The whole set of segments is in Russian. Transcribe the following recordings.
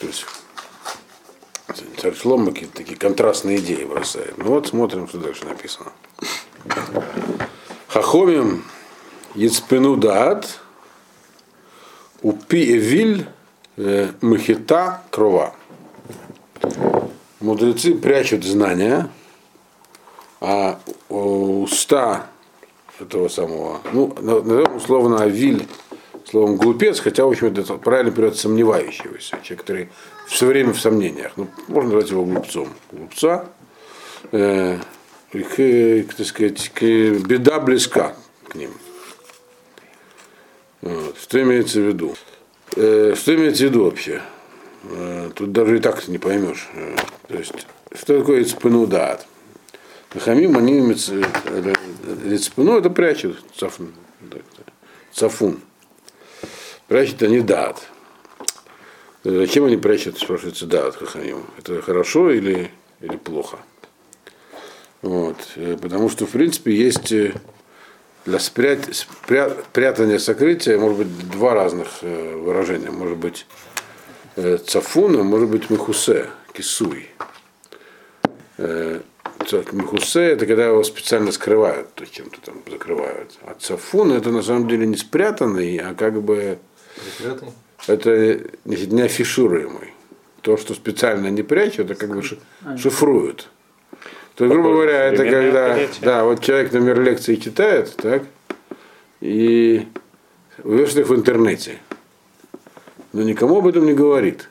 То есть царь Шлома какие-то такие контрастные идеи бросает. Ну вот смотрим, что дальше написано. Хахомим Яцпину Даат Упи Эвиль э, Махита Крова. Мудрецы прячут знания, а уста этого самого, ну, назовем условно Авиль словом глупец, хотя, в общем, это правильно перевод сомневающегося, человек, который все время в сомнениях. Ну, можно назвать его глупцом. Глупца, э, к, так сказать, к, беда близка к ним. Вот. Что имеется в виду? Э, что имеется в виду вообще? Э, тут даже и так не поймешь. Э, то есть, что такое ицпенудат? Хамим, они ицпену, это прячут. Цафун. Цафун. Прячут они дат. Зачем они прячут, спрашивается, дат хахамим? Это хорошо или, или плохо? Вот. Потому что, в принципе, есть для спрят... спря... прятания сокрытия может быть два разных э, выражения. Может быть э, цафуна, может быть мехусе, кисуй. Э, мехусе это когда его специально скрывают, то чем-то там закрывают. А цафун это на самом деле не спрятанный, а как бы Закрытый? это не афишируемый. То, что специально не прячут, это как бы а, шифруют. То, грубо говоря, это когда да, вот человек номер лекции читает, так, и вывешивает их в интернете. Но никому об этом не говорит.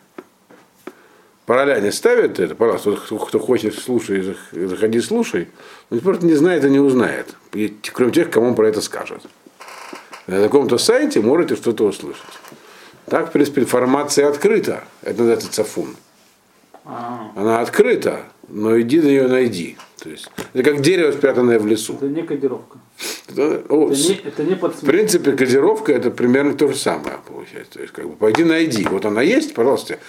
Не ставят это, пожалуйста, кто хочет, слушай, заходи, слушай. Он просто не знает и не узнает, кроме тех, кому он про это скажет. На каком-то сайте можете что-то услышать. Так, в принципе, информация открыта. Это называется цафун. А. Она открыта, но иди на нее найди. То есть, это как дерево, спрятанное в лесу. Это не кодировка. Это, о, это, не, это не В принципе, кодировка это примерно то же самое получается. То есть, как бы, пойди найди. Вот она есть, пожалуйста.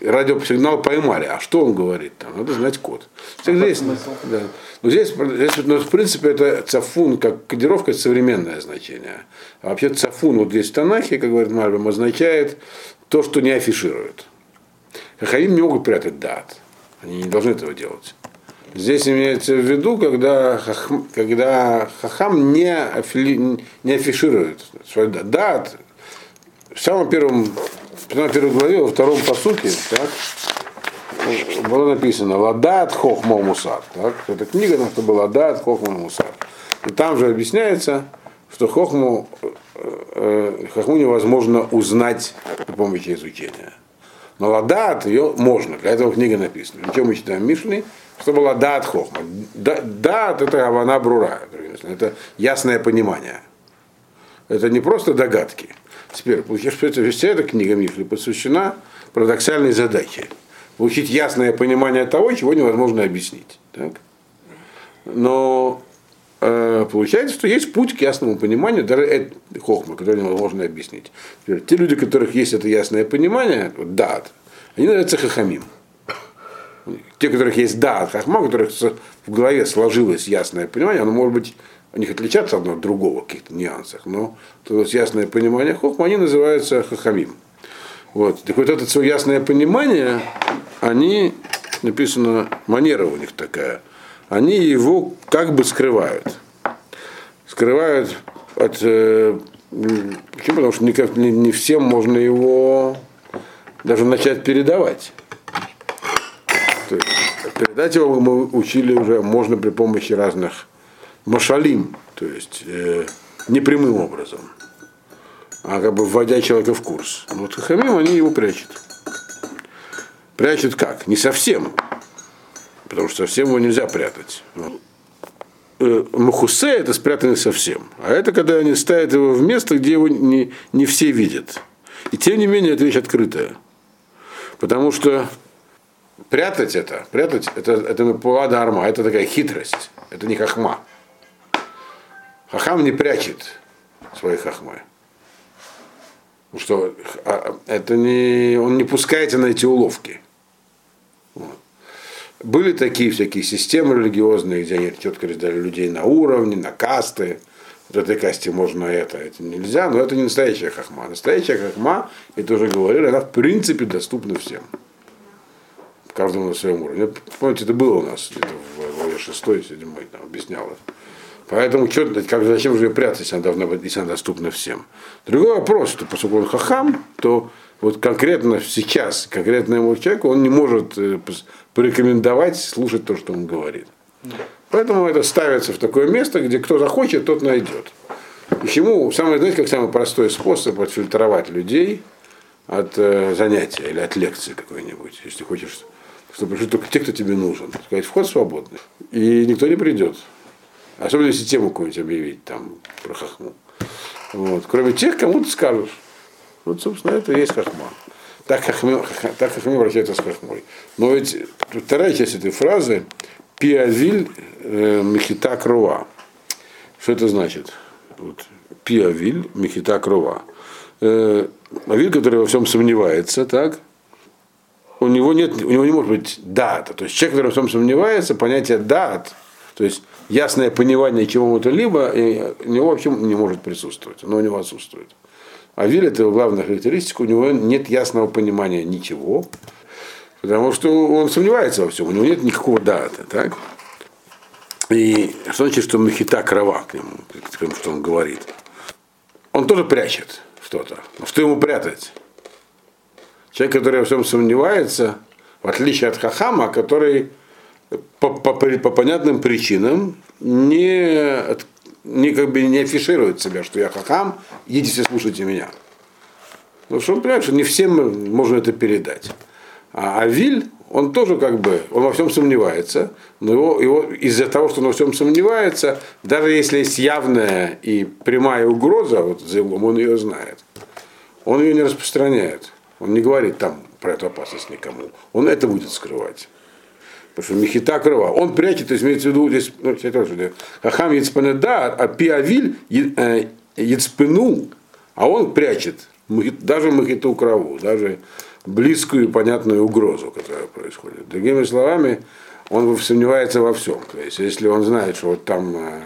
Радиосигнал поймали. А что он говорит? Там надо знать код. А есть, да. Но здесь, здесь но, в принципе, это цафун, как кодировка, это современное значение. А вообще цафун, вот здесь в Танахе, как говорит Мальбом, означает то, что не афиширует. Хахаим не могут прятать дат. Они не должны этого делать. Здесь имеется в виду, когда, хахам, когда хахам не, афили, не афиширует свой дат. В самом первом, самом первой главе, во втором посуке, так, было написано «Ладат хохма мусар». Так? Это книга, там, что была «Ладат хохма мусар». И там же объясняется, что хохму, э, хохму невозможно узнать при помощи изучения. Но ладат ее можно, для этого книга написана. Чем мы читаем Мишли, что была дат хохма. Дат это авана брура, это ясное понимание. Это не просто догадки. Теперь, получается, что это, вся эта книга Мишли посвящена парадоксальной задаче. Получить ясное понимание того, чего невозможно объяснить. Так? Но э, получается, что есть путь к ясному пониманию, даже это хохма, который невозможно объяснить. Теперь, те люди, у которых есть это ясное понимание, вот, дат, они называются хахамим. Те, у которых есть дат, хахма, у которых в голове сложилось ясное понимание, оно может быть них отличаться одно от другого в каких-то нюансах, но то есть ясное понимание хохма, они называются хахамим. Вот. Так вот это свое ясное понимание, они, написано, манера у них такая – они его как бы скрывают. Скрывают от... Э, почему? Потому что никак, не, не всем можно его даже начать передавать. То есть, передать его мы учили уже можно при помощи разных машалим, то есть э, непрямым образом, а как бы вводя человека в курс. Вот хамим они его прячут. Прячут как? Не совсем потому что совсем его нельзя прятать. Э, Махусе это спрятанный совсем. А это когда они ставят его в место, где его не, не все видят. И тем не менее, это вещь открытая. Потому что прятать это, прятать это, это пулада арма, это такая хитрость. Это не хахма. Хахам не прячет свои хахмы. Что а, это не, он не пускается на эти уловки. Были такие всякие системы религиозные, где они четко разделяли людей на уровни, на касты. в этой касте можно это, это нельзя, но это не настоящая хахма. Настоящая хахма, это уже говорили, она в принципе доступна всем. Каждому на своем уровне. Помните, это было у нас где-то в главе 6 7 там объяснял это. Поэтому что, как, зачем же ее прятать, если она, должна быть, если она доступна всем? Другой вопрос, что поскольку он хахам, то вот конкретно сейчас, конкретно ему человеку, он не может э, порекомендовать слушать то, что он говорит. Поэтому это ставится в такое место, где кто захочет, тот найдет. Почему? Самое, знаете, как самый простой способ отфильтровать людей от э, занятия или от лекции какой-нибудь, если хочешь, чтобы пришли только те, кто тебе нужен. Сказать, вход свободный. И никто не придет. Особенно если тему какую-нибудь объявить там про хохму. Вот. Кроме тех, кому ты скажешь. Вот, собственно, это и есть хохма. Так хохме, так хохме обращается с хохмой. Но ведь вторая часть этой фразы Пиавиль э, Мехита Крова. Что это значит? Вот, Пиавиль Мехита Крова. Э, Авиль, который во всем сомневается, так? У него, нет, у него не может быть дата. То есть человек, который во всем сомневается, понятие дат, то есть ясное понимание чего-то либо, у него вообще не может присутствовать, оно у него отсутствует. А Виль это его главная характеристика, у него нет ясного понимания ничего, потому что он сомневается во всем, у него нет никакого дата. Так? И что значит, что махита крова к нему, к тому, что он говорит? Он тоже прячет что-то. Но что ему прятать? Человек, который во всем сомневается, в отличие от Хахама, который по, по, по понятным причинам не, не, как бы не афиширует себя, что я хахам, идите слушайте меня. Потому что он понимает, что не всем можно это передать. А Авиль, он тоже как бы, он во всем сомневается, но его, его из-за того, что он во всем сомневается, даже если есть явная и прямая угроза вот за углом, он ее знает. Он ее не распространяет. Он не говорит там про эту опасность никому. Он это будет скрывать. Потому что Мехита крова. Он прячет, то есть имеется в виду, здесь, ну, тоже, Хахам Яцпанеда, а Пиавиль э, Яцпену, а он прячет даже Мехиту крову, даже близкую и понятную угрозу, которая происходит. Другими словами, он сомневается во всем. То есть, если он знает, что вот там э,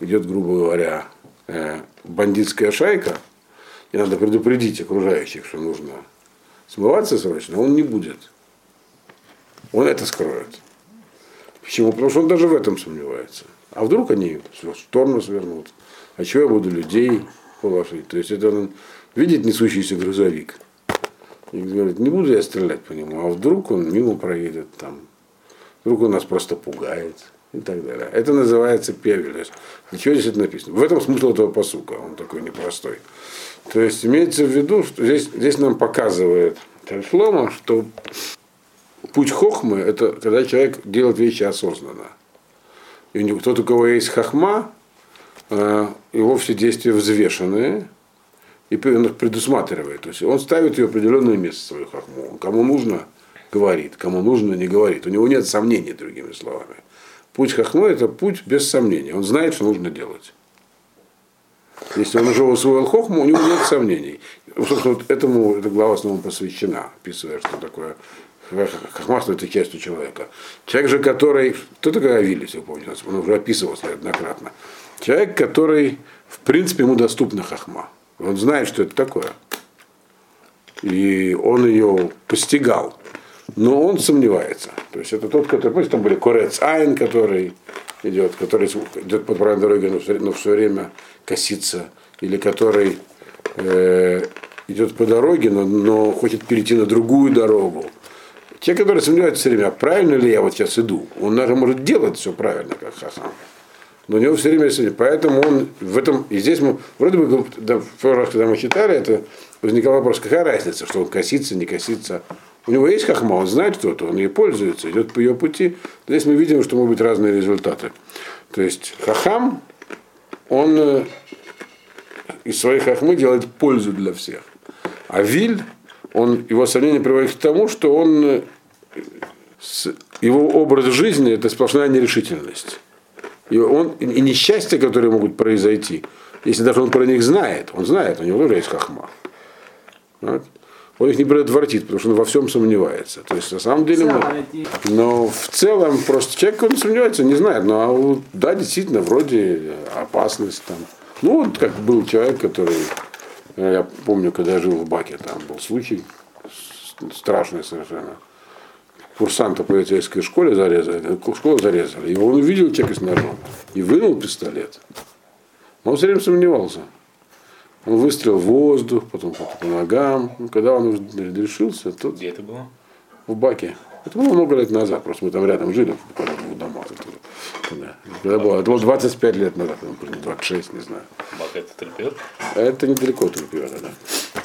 идет, грубо говоря, э, бандитская шайка, и надо предупредить окружающих, что нужно смываться срочно, он не будет он это скроет. Почему? Потому что он даже в этом сомневается. А вдруг они в сторону свернут? А чего я буду людей положить? То есть это он видит несущийся грузовик. И говорит, не буду я стрелять по нему, а вдруг он мимо проедет там. Вдруг он нас просто пугает и так далее. Это называется певель. Для чего здесь это написано? В этом смысл этого посука, он такой непростой. То есть имеется в виду, что здесь, здесь нам показывает Тальшлома, что путь хохмы – это когда человек делает вещи осознанно. И тот, у кого есть хохма, э, его все действия взвешенные, и он их предусматривает. То есть он ставит ее в определенное место, свою хохму. Кому нужно, говорит, кому нужно, не говорит. У него нет сомнений, другими словами. Путь хохмы – это путь без сомнений. Он знает, что нужно делать. Если он уже усвоил хохму, у него нет сомнений. Вот этому эта глава снова посвящена, описывая, что такое хахмасную это часть у человека. Человек же, который... Кто такой Авиль, если вы помните? Он уже описывался неоднократно. Человек, который, в принципе, ему доступна хахма. Он знает, что это такое. И он ее постигал. Но он сомневается. То есть это тот, который, помните, там были Корец Айн, который идет, который идет по правильной дороге, но все, но все время косится. Или который э, идет по дороге, но, но хочет перейти на другую дорогу. Те, которые сомневаются все время, а правильно ли я вот сейчас иду, он даже может делать все правильно, как Хасан. Но у него все время сомнения. Поэтому он в этом, и здесь мы, вроде бы, да, в прошлый раз, когда мы читали, это возникал вопрос, какая разница, что он косится, не косится. У него есть хахма, он знает что-то, он ей пользуется, идет по ее пути. Здесь мы видим, что могут быть разные результаты. То есть хахам, он э, из своей хахмы делает пользу для всех. А виль, он, его сомнение приводит к тому, что он, э, его образ жизни – это сплошная нерешительность. И, он, и несчастья, которые могут произойти, если даже он про них знает, он знает, у него тоже есть хахма. Вот. Он их не предотвратит, потому что он во всем сомневается. То есть на самом деле, мы, но в целом просто человек, он сомневается, не знает, но ну, а да, действительно, вроде опасность там, Ну, вот как был человек, который, я помню, когда я жил в Баке, там был случай страшный совершенно. Курсанта полицейской школе зарезали, школу зарезали, и он увидел человека с ножом и вынул пистолет. Но он все время сомневался. Он выстрелил в воздух, потом по ногам. Когда он решился, то... Где это было? В Баке. Это было много лет назад, просто мы там рядом жили, в домах. Да. Это было, это было 25 лет назад, 26, не знаю. Бак это Трипет? Это недалеко от Трипета, да.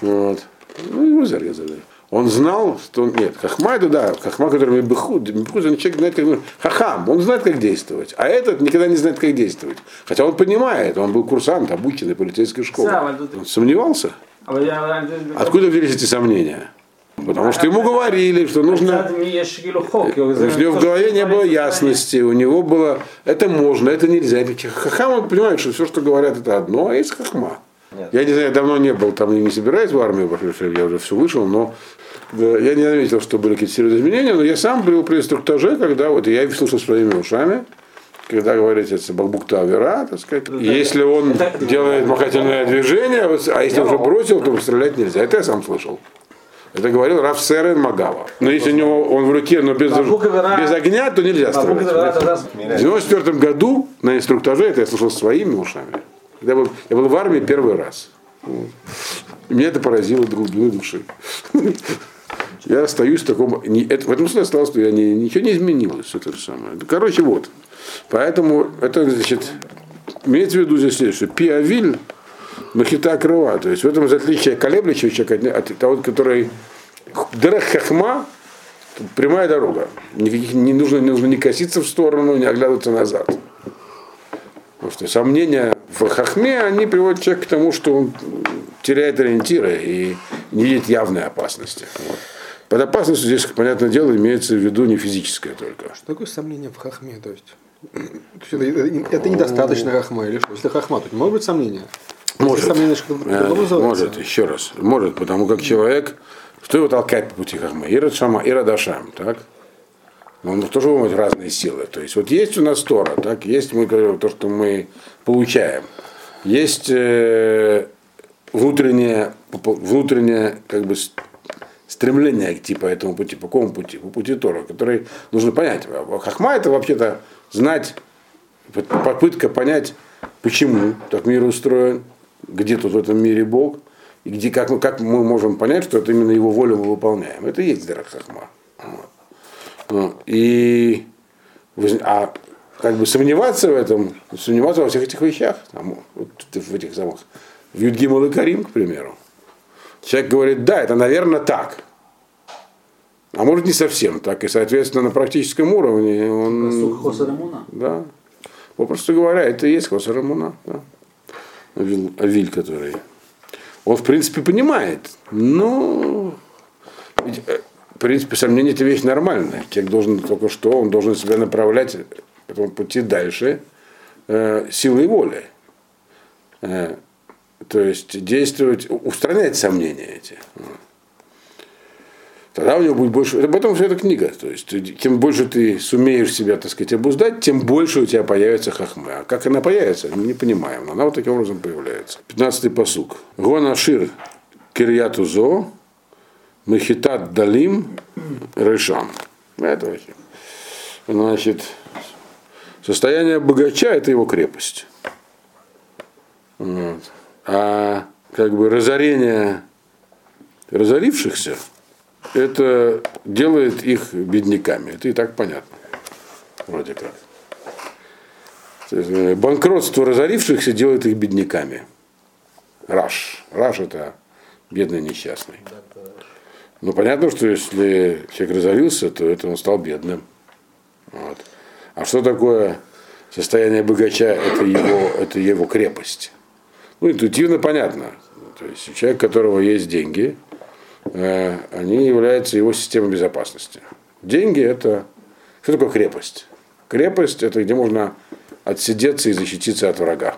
Вот. Ну, его зарезали. Он знал, что нет, Хахма это да, Хахма, который Мебехуд, Мебехуд, он человек знает, как Хахам, он знает, как действовать, а этот никогда не знает, как действовать. Хотя он понимает, он был курсант, обученный полицейской школе. Он сомневался? Откуда взялись эти сомнения? Потому что ему говорили, что нужно... У него в голове не было ясности, у него было, это можно, это нельзя. Хахам, он понимает, что все, что говорят, это одно, а есть хахма. Нет. Я не знаю, я давно не был там и не собираюсь в армию, я уже все вышел, но да, я не заметил, что были какие-то серьезные изменения, но я сам был при инструктаже, когда вот я слушал своими ушами, когда говорится Бакбукта Авера, так сказать, ну, если он это, делает махательное движение, а если уже бросил, то стрелять нельзя. Это я сам слышал. Это говорил Раф Серен Магава. Но если у него он в руке, но без, без огня, то нельзя стрелять. В 94 году на инструктаже, это я слушал своими ушами, я был, я был в армии первый раз. Вот. Меня это поразило до глубины души. Я остаюсь в таком... Не, это, в этом смысле осталось, что я не, ничего не изменилось. Это же самое. Короче, вот. Поэтому это, значит, имеется в виду здесь следующее. Пиавиль махита крыва. То есть в этом отличие колеблющего человека от того, который Дрех хахма, прямая дорога. Никаких, не, нужно, не нужно не коситься в сторону, не оглядываться назад. Потому что сомнения в хахме, они приводят человека к тому, что он теряет ориентиры и не видит явной опасности. Вот. Под опасностью здесь, понятное дело, имеется в виду не физическое только. Что такое сомнение в хахме? То есть, это, это недостаточно хахма или что? Если хахма, то может быть сомнение? Может, э, может, еще раз. Может, потому как человек, что его толкает по пути хахма? Ира Шама, Ира Дашам, так? Но он тоже может разные силы. То есть вот есть у нас Тора, так, есть мы говорим, то, что мы получаем. Есть э, внутреннее, внутреннее как бы стремление идти по этому пути. По какому пути? По пути Тора, который нужно понять. Хахма это вообще-то знать, попытка понять, почему так мир устроен, где тут в этом мире Бог, и где, как, мы, как мы можем понять, что это именно его волю мы выполняем. Это и есть Дарах Хахма. Вот. Ну, и а как бы сомневаться в этом, сомневаться во всех этих вещах, там, вот в этих самых, в Юдгимал и Карим, к примеру. Человек говорит, да, это, наверное, так. А может не совсем так. И, соответственно, на практическом уровне он... Да. Попросту говоря, это и есть Хосарамуна. Да. Авиль, который... Он, в принципе, понимает, но э, в принципе, сомнение это вещь нормальная. Человек должен только что, он должен себя направлять по пути дальше э, силой воли. Э, то есть действовать, устранять сомнения эти. Тогда у него будет больше. Об этом вся эта книга. То есть, тем больше ты сумеешь себя, так сказать, обуздать, тем больше у тебя появится хахма. А как она появится, мы не понимаем. Но она вот таким образом появляется. 15-й посук. Гона Шир Кирьятузо Мехитат Далим Решам. Это вообще. Значит, состояние богача это его крепость. Вот. А как бы разорение разорившихся, это делает их бедняками. Это и так понятно. Вроде как. Банкротство разорившихся делает их бедняками. Раш. Раш это бедный несчастный. Ну, понятно, что если человек разорился, то это он стал бедным. Вот. А что такое состояние богача? Это его, это его крепость. Ну, интуитивно понятно. То есть человек, у которого есть деньги, они являются его системой безопасности. Деньги это... Что такое крепость? Крепость это где можно отсидеться и защититься от врага.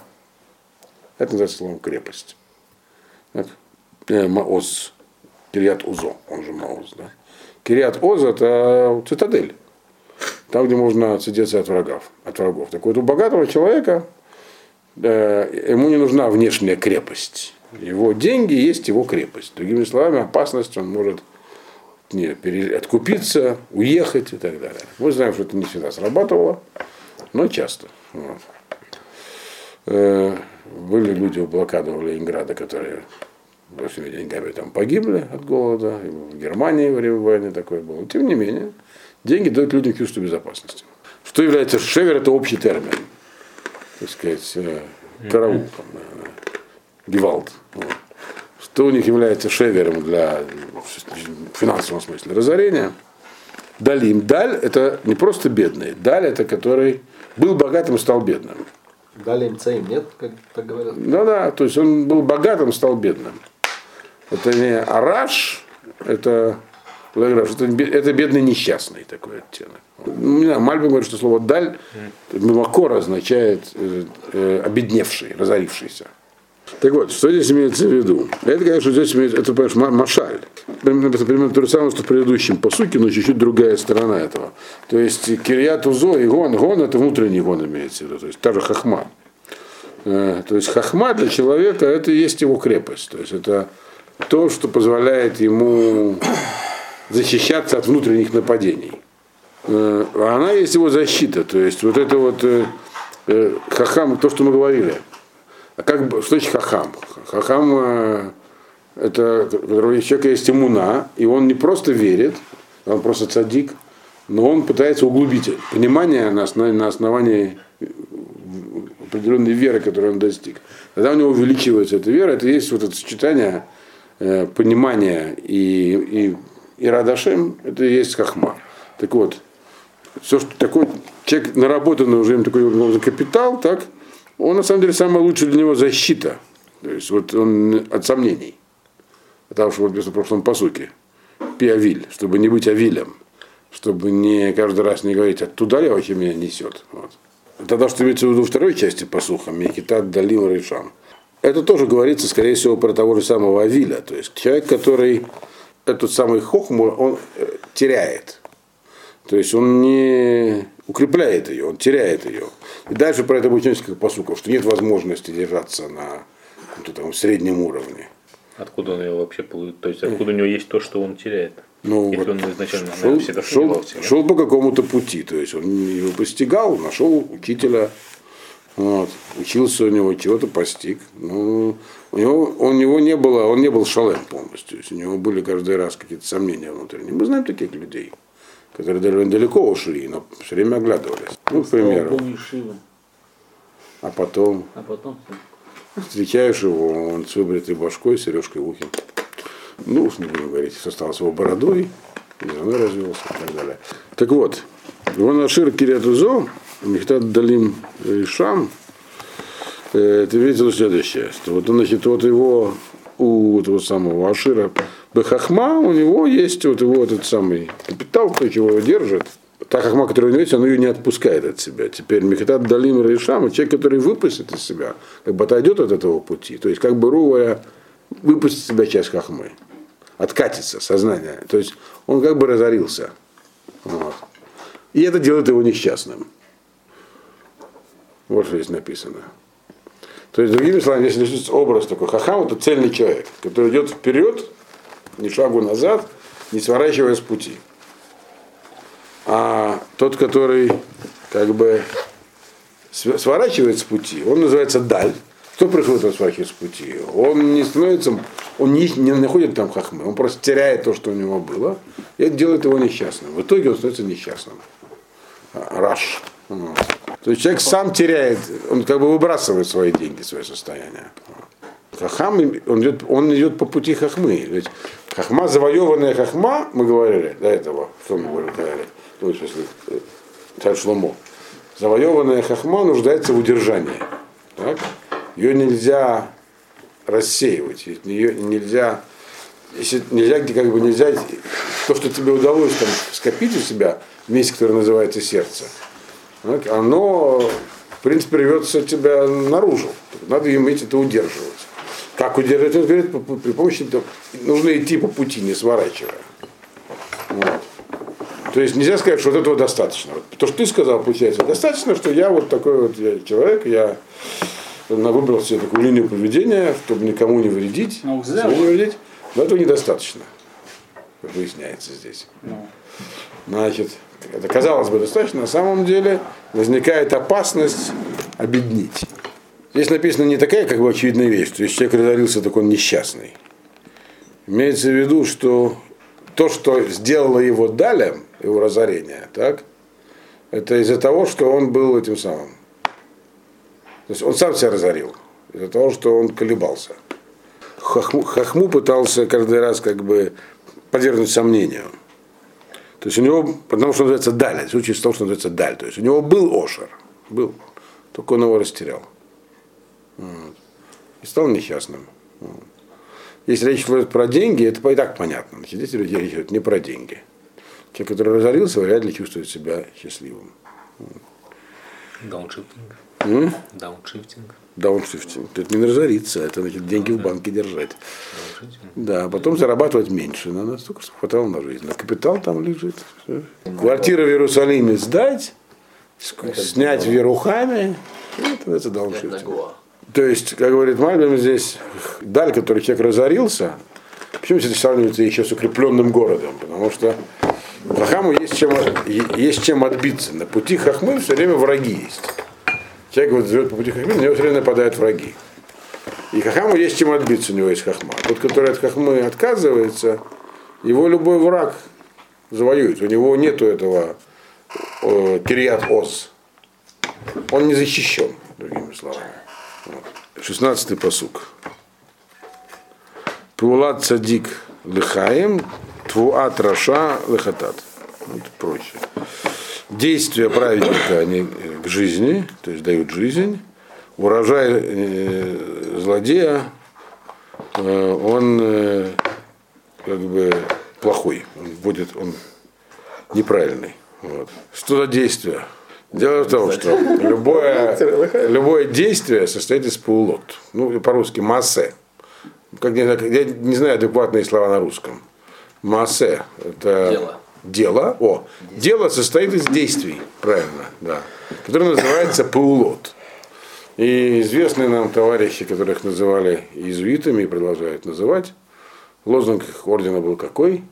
Это называется словом крепость. Так. Э, Маоз. Кириат Узо, он же Мауз. Да? Кириат Оз это цитадель. Там, где можно отсидеться от врагов. От врагов. Так вот, у богатого человека ему не нужна внешняя крепость. Его деньги есть его крепость. Другими словами, опасность он может не, пере, откупиться, уехать и так далее. Мы знаем, что это не всегда срабатывало, но часто. Вот. Э, были люди у блокады в Ленинграда, которые большими деньгами там погибли от голода. И в Германии во время войны такое было. Тем не менее, деньги дают людям чувство безопасности. Что является шевер, это общий термин. Так сказать, э, караул, там, гевалд. Вот. Что у них является шевером для в финансовом смысле разорения. Далим. Даль это не просто бедный. Даль это который был богатым, стал бедным. Далим цейм, нет, как так говорят? Ну да, то есть он был богатым, стал бедным. Это не араш, это это бедный несчастный такой оттенок. Не знаю, Мальбин говорит, что слово даль мимакор означает э, э, обедневший, разорившийся. Так вот, что здесь имеется в виду? Это, конечно, здесь имеется, это, понимаешь, машаль. Примерно то же самое, что в предыдущем посуке, но чуть-чуть другая сторона этого. То есть Кирьят Узо и Гон, Гон это внутренний Гон имеется в виду, то есть та же хахма. Э, то есть хахма для человека это и есть его крепость. То есть это то, что позволяет ему защищаться от внутренних нападений. Э, она есть его защита. То есть вот это вот э, хахам, то, что мы говорили – а как, что значит хахам? Хахам э, это у человека есть иммуна, и он не просто верит, он просто цадик, но он пытается углубить понимание на основании, на основании определенной веры, которую он достиг. Когда у него увеличивается эта вера, это есть вот это сочетание э, понимания и, и, и радашем, это и есть хахма. Так вот, все, что такой человек наработанный уже им такой капитал, так, он на самом деле самая лучшая для него защита. То есть вот он от сомнений. Потому что вот в прошлом посуке. Пиавиль, чтобы не быть авилем. Чтобы не каждый раз не говорить, оттуда ли вообще меня несет. Вот. Тогда, что имеется в виду второй части посуха, Мекитат Далим Ришам. Это тоже говорится, скорее всего, про того же самого Авиля. То есть человек, который этот самый хохму, он э, теряет. То есть он не укрепляет ее, он теряет ее. И дальше про это будет несколько посуков, что нет возможности держаться на там, среднем уровне. Откуда он ее вообще получит? То есть откуда у него есть то, что он теряет? Ну, Если вот он изначально шел, всегда шел, шел по какому-то пути, то есть он его постигал, нашел учителя, вот, учился у него, чего-то постиг. Ну, у него, у него не было, он не был шалем полностью, то есть у него были каждый раз какие-то сомнения внутренние. Мы знаем таких людей которые довольно далеко ушли, но все время оглядывались. Ну, к примеру. А потом, а потом встречаешь его, он с выбритой башкой, сережкой в ухе. Ну, уж не будем говорить, что с его бородой, и женой развелся и так далее. Так вот, его нашир Кириатузо, Мехтад Далим Шам, э, это видите следующее, что вот, значит, вот его у этого самого Ашира Бехахма, у него есть вот его этот самый капитал, то, чего его держит. Та хахма, которая у него есть, он ее не отпускает от себя. Теперь Мехатат Далим Рейшам, человек, который выпустит из себя, как бы отойдет от этого пути. То есть, как бы, говоря, выпустит из себя часть хахмы. Откатится сознание. То есть, он как бы разорился. Вот. И это делает его несчастным. Вот что здесь написано. То есть, другими словами, если образ такой, хахам это цельный человек, который идет вперед, ни шагу назад, не сворачивая с пути. А тот, который как бы сворачивает с пути, он называется даль. Кто приходит на сворачивать с пути? Он не становится, он не, не находит там хахмы, он просто теряет то, что у него было, и это делает его несчастным. В итоге он становится несчастным. А, раш. То есть человек сам теряет, он как бы выбрасывает свои деньги, свое состояние. Хахам, он идет, он идет по пути хахмы. Ведь хахма, завоеванная хахма, мы говорили до этого, что мы говорили, говорили ну, в смысле, э, царь Шломо. Завоеванная хахма нуждается в удержании. Так? Ее нельзя рассеивать, ее нельзя, если нельзя, как бы нельзя, то, что тебе удалось там скопить у себя, вместе, который называется сердце, так, оно, в принципе, рвется тебя наружу. Надо иметь это удерживать. Как удержать? Говорит, при помощи нужно идти по пути, не сворачивая. Вот. То есть нельзя сказать, что вот этого достаточно. Вот то, что ты сказал, получается, достаточно, что я вот такой вот я человек, я она выбрала себе такую линию поведения, чтобы никому не вредить, Ну, себе не вредить, но этого недостаточно, выясняется здесь. Ну, Значит, это казалось бы достаточно, на самом деле возникает опасность обеднить. Здесь написано не такая, как бы, очевидная вещь, то есть человек разорился, так он несчастный. Имеется в виду, что то, что сделало его далем, его разорение, так, это из-за того, что он был этим самым. То есть он сам себя разорил, из-за того, что он колебался. Хахму, Хахму пытался каждый раз как бы подвергнуть сомнению. То есть у него, потому что называется даль, случай с том, что называется даль. То есть у него был Ошер, был, только он его растерял. Вот. И стал несчастным. Вот. Если речь идет про деньги, это и так понятно. Значит, здесь речь идет не про деньги. Человек, который разорился, вряд ли чувствует себя счастливым. Дауншифтинг. М? Дауншифтинг. Дауншифтинг. Это не разориться, это значит деньги в банке держать. Дауншифтинг. Да, а потом зарабатывать меньше. Надо столько, чтобы хватало на жизнь. А капитал там лежит. Всё. Квартиру в Иерусалиме сдать, снять в Ерухаме. Это, это дауншифтинг. То есть, как говорит Мальбим здесь, דל, который человек разорился, почему это сравнивается еще с укрепленным городом? Потому что Хахаму есть чем, есть чем отбиться. На пути Хахмы все время враги есть. Человек вот живет по пути Хахмы, на него все время нападают враги. И Хахаму есть чем отбиться, у него есть Хахма. Тот, который от Хахмы отказывается, его любой враг завоюет. У него нету этого э, Кириат Оз. Он не защищен, другими словами. 16-й посук. Пулат цадик лыхаем, твуат раша лыхатат. Вот проще. Действия праведника они к жизни, то есть дают жизнь. Урожай э, злодея, э, он э, как бы плохой, он будет, он неправильный. Вот. Что за действие? Дело в том, что любое, любое действие состоит из паулот. Ну, по-русски массе. Как, я не знаю адекватные слова на русском. Массе – это Дело. дело. О, дело состоит из действий, правильно, да. Которое называется паулот. И известные нам товарищи, которых называли иезуитами и продолжают называть, лозунг их ордена был какой?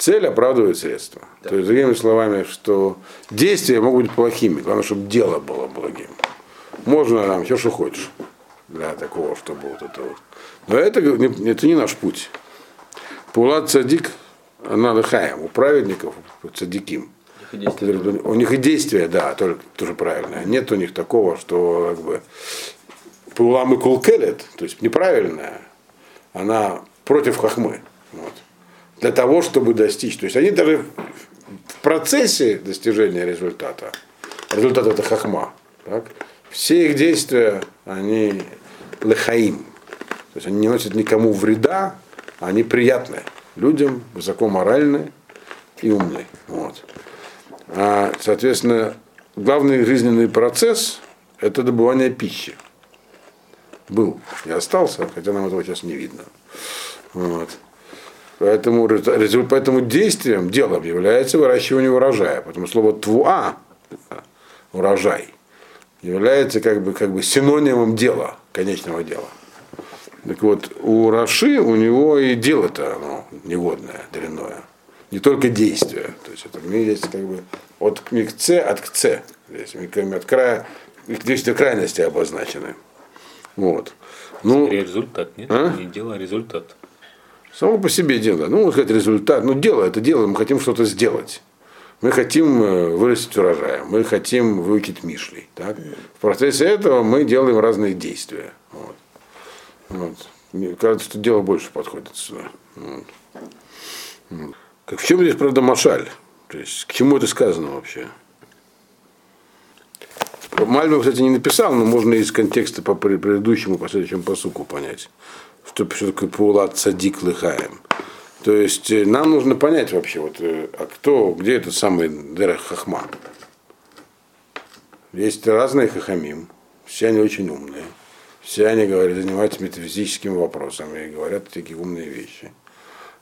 Цель оправдывает средства. То есть, другими словами, что действия могут быть плохими, главное, чтобы дело было благим. Можно нам все, что хочешь для такого, чтобы вот это вот. Но это, не- это не наш путь. Пулат цадик, надо хаем, у праведников, цадиким. которые- У них и действия, да, только тоже правильное. Нет у них такого, что как бы Пулам и Кулкелет, то есть неправильная, она против хахмы. Вот. Для того, чтобы достичь. То есть они даже в процессе достижения результата, результат это хахма, так, все их действия, они лехаим. То есть они не носят никому вреда, они приятны людям, высокоморальны и умны. Вот. А, соответственно, главный жизненный процесс – это добывание пищи. Был и остался, хотя нам этого сейчас не видно. Вот. Поэтому, поэтому действием, делом является выращивание урожая. Потому слово твуа, урожай, является как бы, как бы синонимом дела, конечного дела. Так вот, у Раши у него и дело-то оно негодное, дрянное. Не только действие. То есть это есть как бы от микце от кце. Здесь от края, здесь до крайности обозначены. Вот. Ну, результат, нет? А? Не дело, а результат. Само по себе дело. Ну, можно сказать, результат. Ну, дело это дело, мы хотим что-то сделать. Мы хотим э, вырастить урожай, мы хотим выучить Мишли. Так? В процессе этого мы делаем разные действия. Вот. Вот. Мне кажется, что дело больше подходит сюда. Вот. Вот. Как в чем здесь, правда, машаль? То есть, к чему это сказано вообще? Мальбим, кстати, не написал, но можно из контекста по пре- предыдущему, последующему посуку понять, что, такое паулат садик лыхаем. То есть э, нам нужно понять вообще, вот, э, а кто, где этот самый Дерех Хахма. Есть разные хахамим, все они очень умные. Все они говорят, занимаются метафизическими вопросами и говорят такие умные вещи.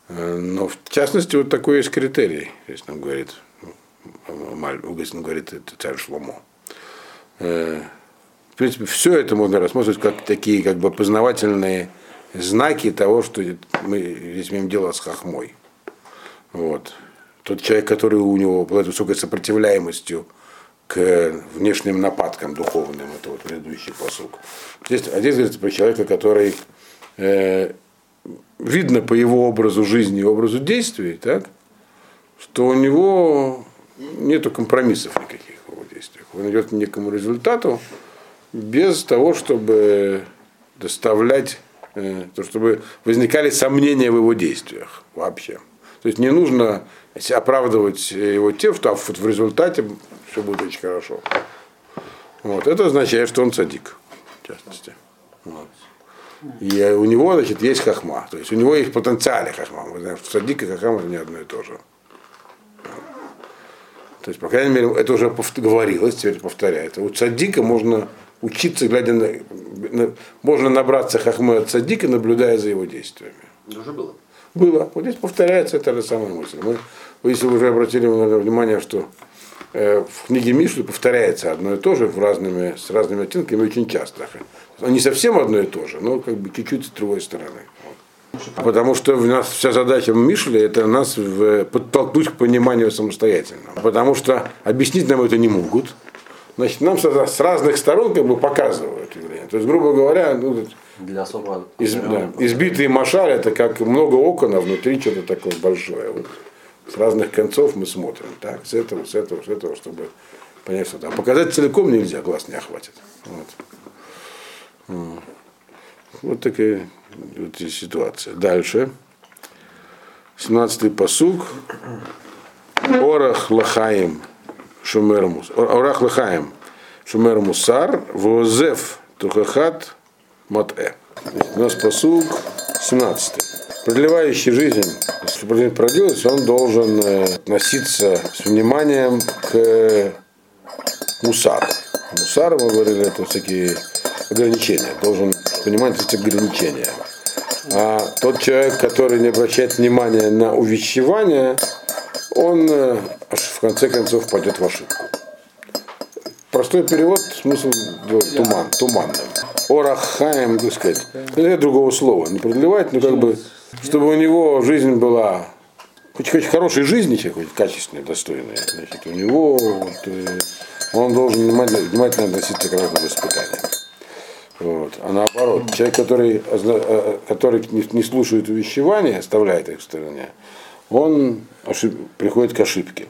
Э, Но в частности, вот такой есть критерий, если нам говорит, если нам говорит это царь Шломо. Э, принципе, все это можно рассматривать как такие как бы познавательные знаки того, что мы здесь имеем дело с хохмой. Вот. Тот человек, который у него обладает высокой сопротивляемостью к внешним нападкам духовным, это вот предыдущий посук. Здесь, а здесь говорится про человека, который э, видно по его образу жизни и образу действий, так, что у него нет компромиссов никаких в его действиях. Он идет к некому результату без того, чтобы доставлять, то, чтобы возникали сомнения в его действиях вообще. То есть не нужно оправдывать его тем, что в результате все будет очень хорошо. Вот. Это означает, что он садик, в частности. Вот. И у него, значит, есть хахма. То есть у него есть потенциальный хахма. Мы знаем, что садик и хахма это не одно и то же. То есть, по крайней мере, это уже говорилось, теперь повторяется. У садика можно учиться, глядя на, на можно набраться хахмы от садика, наблюдая за его действиями. Уже было. Было. Вот здесь повторяется эта же самая мысль. Мы, если вы уже обратили внимание, что э, в книге Мишли повторяется одно и то же в разными, с разными оттенками очень часто. Не совсем одно и то же, но как бы чуть-чуть с другой стороны. Потому что у нас вся задача в Мишле это нас в, подтолкнуть к пониманию самостоятельно. Потому что объяснить нам это не могут. Значит, нам с разных сторон как бы показывают явление. То есть, грубо говоря, ну, для особо из, да, избитый машаль это как много окон, а внутри что-то такое большое. Вот. С разных концов мы смотрим. Так, с этого, с этого, с этого, чтобы понять, что там. Показать целиком нельзя, глаз не охватит. Вот, вот такая вот ситуация. Дальше. 17-й посуг. Орах лахаем шумермус. Орах лахаем шумер мусар. Возев тухахат мат-э. У нас посуг 17. Продлевающий жизнь, если продлевать проделать, он должен э, относиться с вниманием к мусару. Мусар, мы говорили, это всякие ограничения. Должен понимать эти ограничения. А тот человек, который не обращает внимания на увещевание, он э, в конце концов пойдет в ошибку. Простой перевод, смысл делать туман, туманным. Орахаем, так сказать. Нет другого слова. Не продлевать, но как бы, чтобы у него жизнь была хоть, хоть хорошей жизни, хоть качественной, достойной. Значит, у него вот, э, он должен внимательно, внимательно относиться к разным испытаниям. Вот. А наоборот, человек, который, э, который не слушает увещевания, оставляет их в стороне, он ошиб, приходит к ошибке.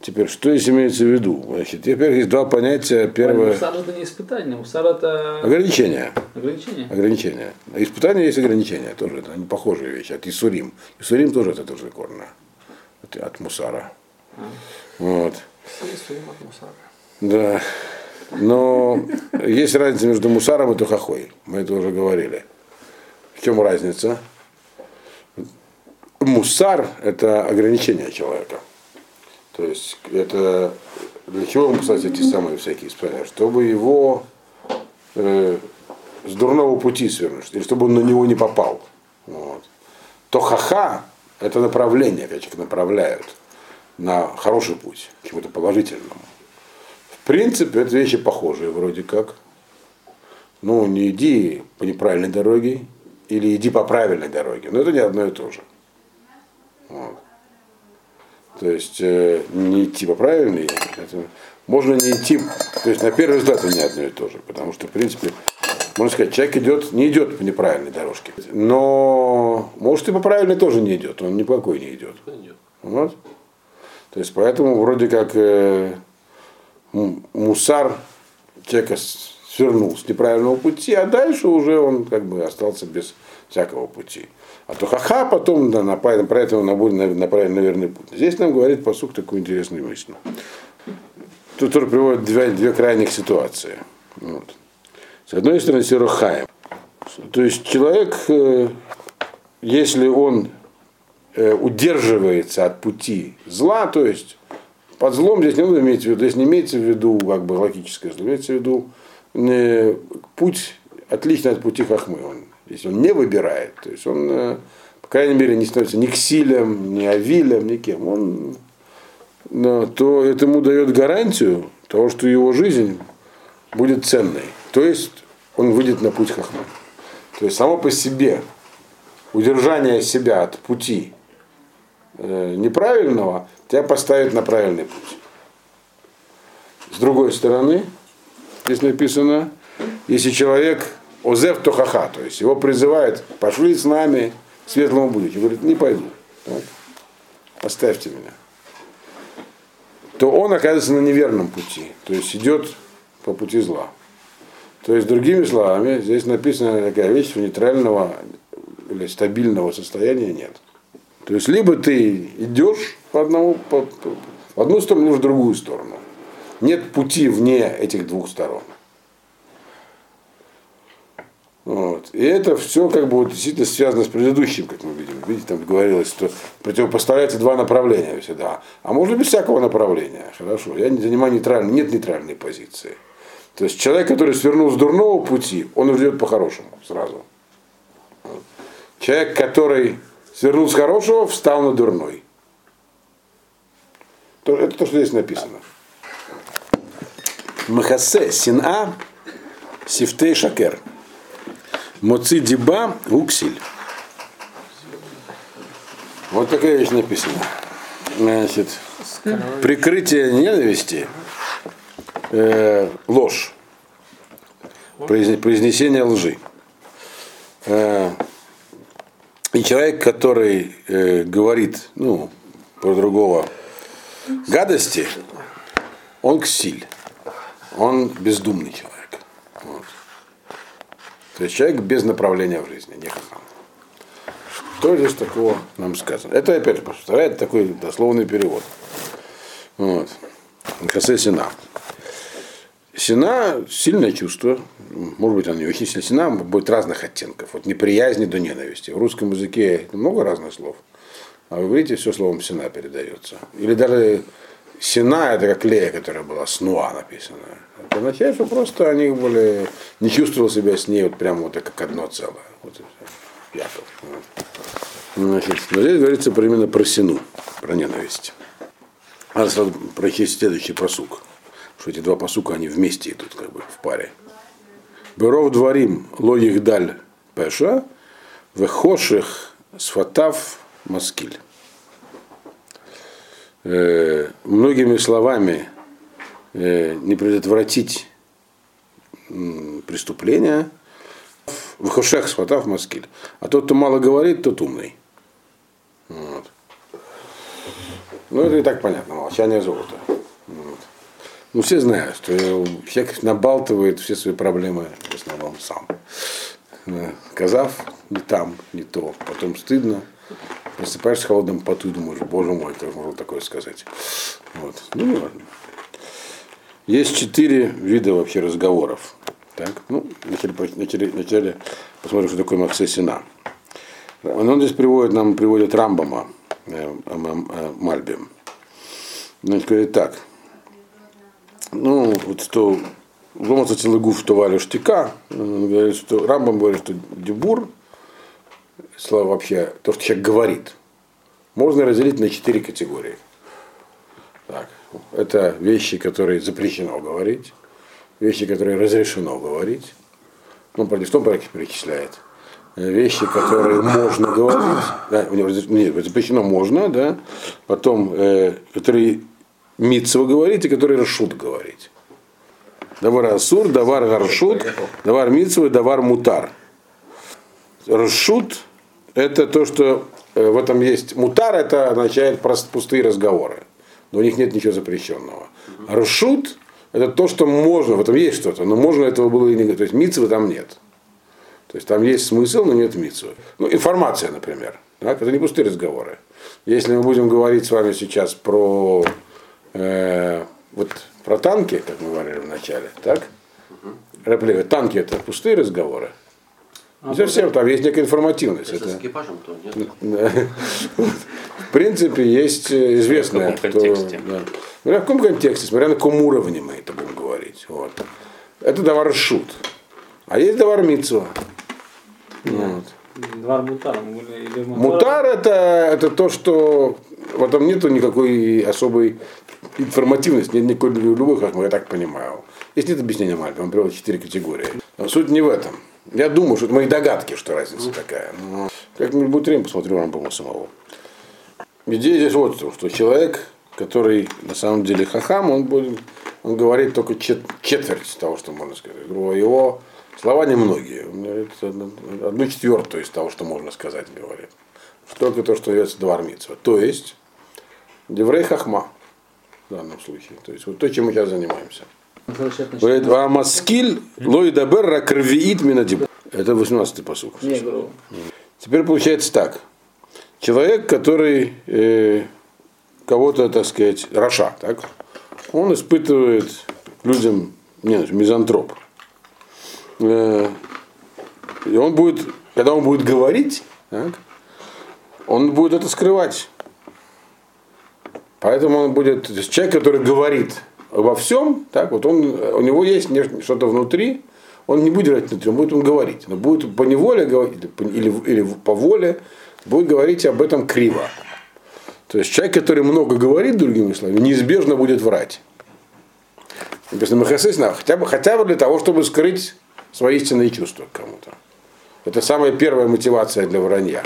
Теперь, что здесь имеется в виду? Значит, теперь есть два понятия. Первое... Мусар это не испытание, мусар это... Ограничение. Ограничение? Ограничение. Испытание есть ограничения тоже, это они похожие вещи. От Исурим. Исурим тоже это тоже корно. От, от мусара. А. Вот. Исурим от мусара. Да. Но есть разница между мусаром и тухахой. Мы это уже говорили. В чем разница? Мусар – это ограничение человека. То есть это для чего ему, кстати, эти самые всякие испытания? Чтобы его э, с дурного пути свернуть, или чтобы он на него не попал. Вот. То хаха – это направление, как направляют на хороший путь, к чему-то положительному. В принципе, это вещи похожие вроде как. Ну, не иди по неправильной дороге, или иди по правильной дороге. Но это не одно и то же. Вот. То есть э, не идти по правильной, это, можно не идти, то есть на первый взгляд это не одно и то же, потому что, в принципе, можно сказать, человек идет, не идет по неправильной дорожке. Но может и по правильной тоже не идет, он ни по какой не идет. Вот. То есть поэтому вроде как э, мусар человека свернул с неправильного пути, а дальше уже он как бы остался без всякого пути. А то ха-ха потом да, направим, про этого направим на верный путь. Здесь нам говорит посук такую интересную мысль. Тут тоже приводит две, две крайних ситуации. Вот. С одной стороны, сирохаем. То есть человек, э, если он э, удерживается от пути зла, то есть под злом здесь не надо иметь в виду, здесь не имеется в виду как бы логическое зло, имеется в виду не, путь отличный от пути хахмы. Он если он не выбирает, то есть он, э, по крайней мере, не становится ни ксилем, ни авилем, ни кем, он, то это ему дает гарантию того, что его жизнь будет ценной. то есть он выйдет на путь хахма. То есть само по себе удержание себя от пути э, неправильного тебя поставит на правильный путь. С другой стороны, здесь написано, если человек озев тохаха, то есть его призывает, пошли с нами, светлому будете. Говорит, не пойду. Оставьте меня. То он оказывается на неверном пути. То есть идет по пути зла. То есть, другими словами, здесь написана такая вещь, что нейтрального или стабильного состояния нет. То есть, либо ты идешь по одному, по, по, в одну сторону, либо в другую сторону. Нет пути вне этих двух сторон. Вот. И это все как бы вот действительно связано с предыдущим, как мы видим. Видите, там говорилось, что противопоставляется два направления всегда. А можно без всякого направления. Хорошо. Я не занимаю нейтральной, нет нейтральной позиции. То есть человек, который свернул с дурного пути, он идет по-хорошему сразу. Человек, который свернул с хорошего, встал на дурной. Это то, что здесь написано. Махасе сина сифтей шакер. Моци диба уксиль. Вот такая вещь написана. Значит, прикрытие ненависти, э, ложь, произнесение лжи. Э, и человек, который э, говорит, ну, про другого гадости, он ксиль. Он бездумный человек. То есть человек без направления в жизни, не хахам. Что здесь такого нам сказано? Это опять же повторяет такой дословный перевод. Вот. Хасе Сина. Сина сильное чувство, может быть, оно не очень сильное. Сина будет разных оттенков, от неприязни до ненависти. В русском языке много разных слов, а в иврите все словом сина передается. Или даже сина это как Лея, которая была снуа написана. Это означает, что просто они были, не чувствовал себя с ней вот прямо вот как одно целое. Вот. Яков. Значит, но здесь говорится именно про сину, про ненависть. Надо сразу прочесть следующий посук. Что эти два посука, они вместе идут, как бы в паре. Беров дворим лоих даль пеша, вехоших сфатав маскиль. Э, многими словами не предотвратить преступления, в хошах сватав маскиль. А тот, кто мало говорит, тот умный. Вот. Ну, это и так понятно, молчание золота. Вот. Ну, все знают, что человек набалтывает все свои проблемы в основном сам. Сказав не там, не то, потом стыдно, просыпаешься в холодном поту и думаешь, боже мой, как можно такое сказать. Вот. Ну, не важно. Есть четыре вида вообще разговоров. Так, ну, вначале, вначале, вначале посмотрим, что такое Махсесина. Он здесь приводит, нам приводит Рамбама, э, э, Мальбим. Значит, говорит так. Ну, вот что Ломаса Целыгуф товарищ штика, он говорит, что Рамбам говорит, что дебур, слово вообще, то, что человек говорит, можно разделить на четыре категории. Это вещи, которые запрещено говорить, вещи, которые разрешено говорить. Ну, в том перечисляет. Вещи, которые можно говорить, да, нет, запрещено можно, да, потом, э, которые митцева говорить и которые расшут говорить. Давар асур, давар гаршут, давар митцева, давар мутар. Расшут – это то, что э, в этом есть. Мутар – это означает пустые разговоры но у них нет ничего запрещенного. Ршут – это то, что можно, в этом есть что-то, но можно этого было и не То есть митцвы там нет. То есть там есть смысл, но нет митцвы. Ну, информация, например. Так? Это не пустые разговоры. Если мы будем говорить с вами сейчас про, э, вот, про танки, как мы говорили в начале, так? Реплика. Танки это пустые разговоры. А, совсем, там есть некая информативность. Это... С экипажем то нет. В принципе, есть э, известное. В каком контексте? Да. в каком контексте, смотря на каком уровне мы это будем говорить. Вот. Это давар шут. А есть давар митцва. Вот. Двар мутар. Мутар это, это то, что в этом нету никакой особой информативности, нет никакой любой хахмы, я так понимаю. Есть нет объяснения Мальбима, он приводит четыре категории. Но суть не в этом. Я думаю, что это мои догадки, что разница такая. Но как-нибудь будет время, посмотрю Рамбама самого. Идея здесь вот в том, что человек, который на самом деле хахам, он, будет, он говорит только чет, четверть того, что можно сказать. Его слова немногие. Он говорит одну четвертую из того, что можно сказать, говорит. Только то, что является двармитсва. То есть, деврей хахма в данном случае. То есть, вот то, чем мы сейчас занимаемся. Говорит, а маскиль лоидабер ракрвиит минадиб. Это 18-й посуд. Теперь получается так. Человек, который э, кого-то, так сказать, Раша, так, он испытывает людям, нет, мизантроп. Э, и он будет, когда он будет говорить, так, он будет это скрывать. Поэтому он будет, то есть человек, который говорит обо всем, так, вот он, у него есть что-то внутри, он не будет говорить внутри, он будет он говорить, но будет по неволе говорить, или, или по воле, будет говорить об этом криво. То есть человек, который много говорит, другими словами, неизбежно будет врать. Написано Махасисна, хотя бы, хотя бы для того, чтобы скрыть свои истинные чувства кому-то. Это самая первая мотивация для вранья.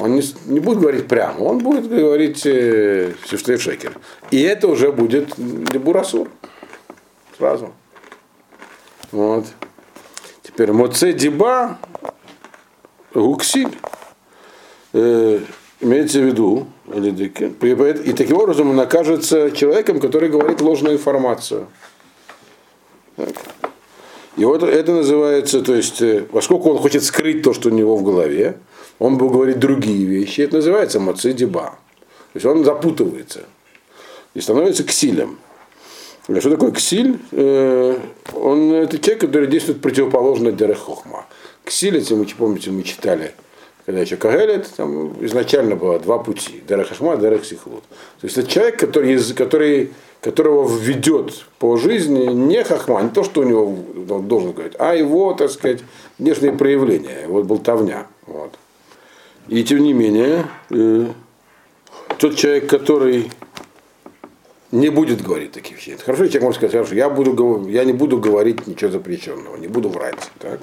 Он не, не будет говорить прямо, он будет говорить э, шекер. И это уже будет бурасур. Сразу. Вот. Теперь Моце Диба Гуксиль. Э, имеется в виду, и таким образом он окажется человеком, который говорит ложную информацию. Так. И вот это называется, то есть, э, поскольку он хочет скрыть то, что у него в голове, он будет говорить другие вещи, это называется мацы диба. То есть он запутывается и становится ксилем. А что такое ксиль? Э, он это человек, который действует противоположно Дерехохма. Ксиль, если вы помните, мы читали, когда еще Кагелет, там изначально было два пути. Дерехохма, Дерехсихлут. То есть это человек, который, который которого введет по жизни не хахма, не то, что у него он должен говорить, а его, так сказать, внешние проявления, вот болтовня. Вот. И тем не менее, э, тот человек, который не будет говорить таких вещей. Хорошо, человек может сказать, хорошо, я, буду, я не буду говорить ничего запрещенного, не буду врать. Так?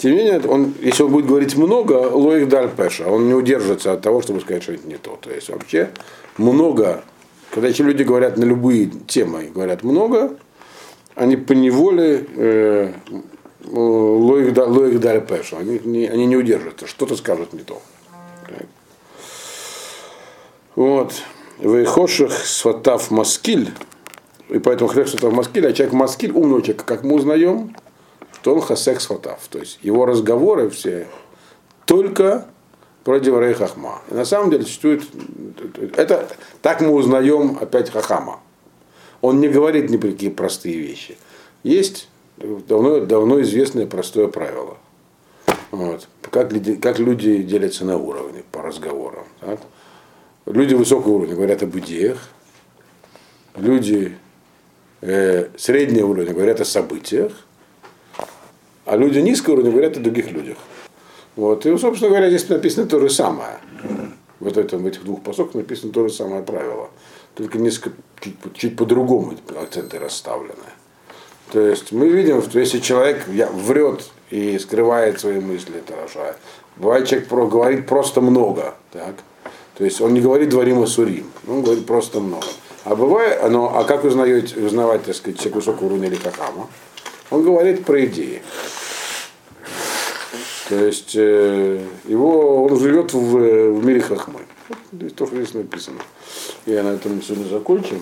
Тем не менее, он, если он будет говорить много, лоих даль пеша, он не удержится от того, чтобы сказать, что это не то. То есть вообще много когда эти люди говорят на любые темы, говорят много, они по неволе э, лоих дали пешу, они не, они не удержатся, что-то скажут не то. Так. Вот. Вейхоших сватав маскиль, и поэтому хлеб сватав маскиль, а человек маскиль, умный человек, как мы узнаем, что он хасек сватав. То есть его разговоры все только против Рей Хахма. И на самом деле существует, это, так мы узнаем опять Хахама. Он не говорит ни про какие простые вещи. Есть давно, давно известное простое правило. Вот. Как, как люди делятся на уровни по разговорам. Так? Люди высокого уровня говорят об идеях, люди э, среднего уровня говорят о событиях, а люди низкого уровня говорят о других людях. Вот. И, собственно говоря, здесь написано то же самое. Вот это, в этих двух посоках написано то же самое правило. Только несколько, чуть, чуть по-другому акценты расставлены. То есть мы видим, что если человек врет и скрывает свои мысли, это хорошо. Бывает, человек про, говорит просто много. Так? То есть он не говорит дворим сурим, он говорит просто много. А бывает, но, а как узнаете, узнавать, так сказать, человек высокого уровня или какама? Он говорит про идеи. То есть э, его, он живет в, в мире хахмы. Вот, то, что здесь написано. Я на этом сегодня закончим.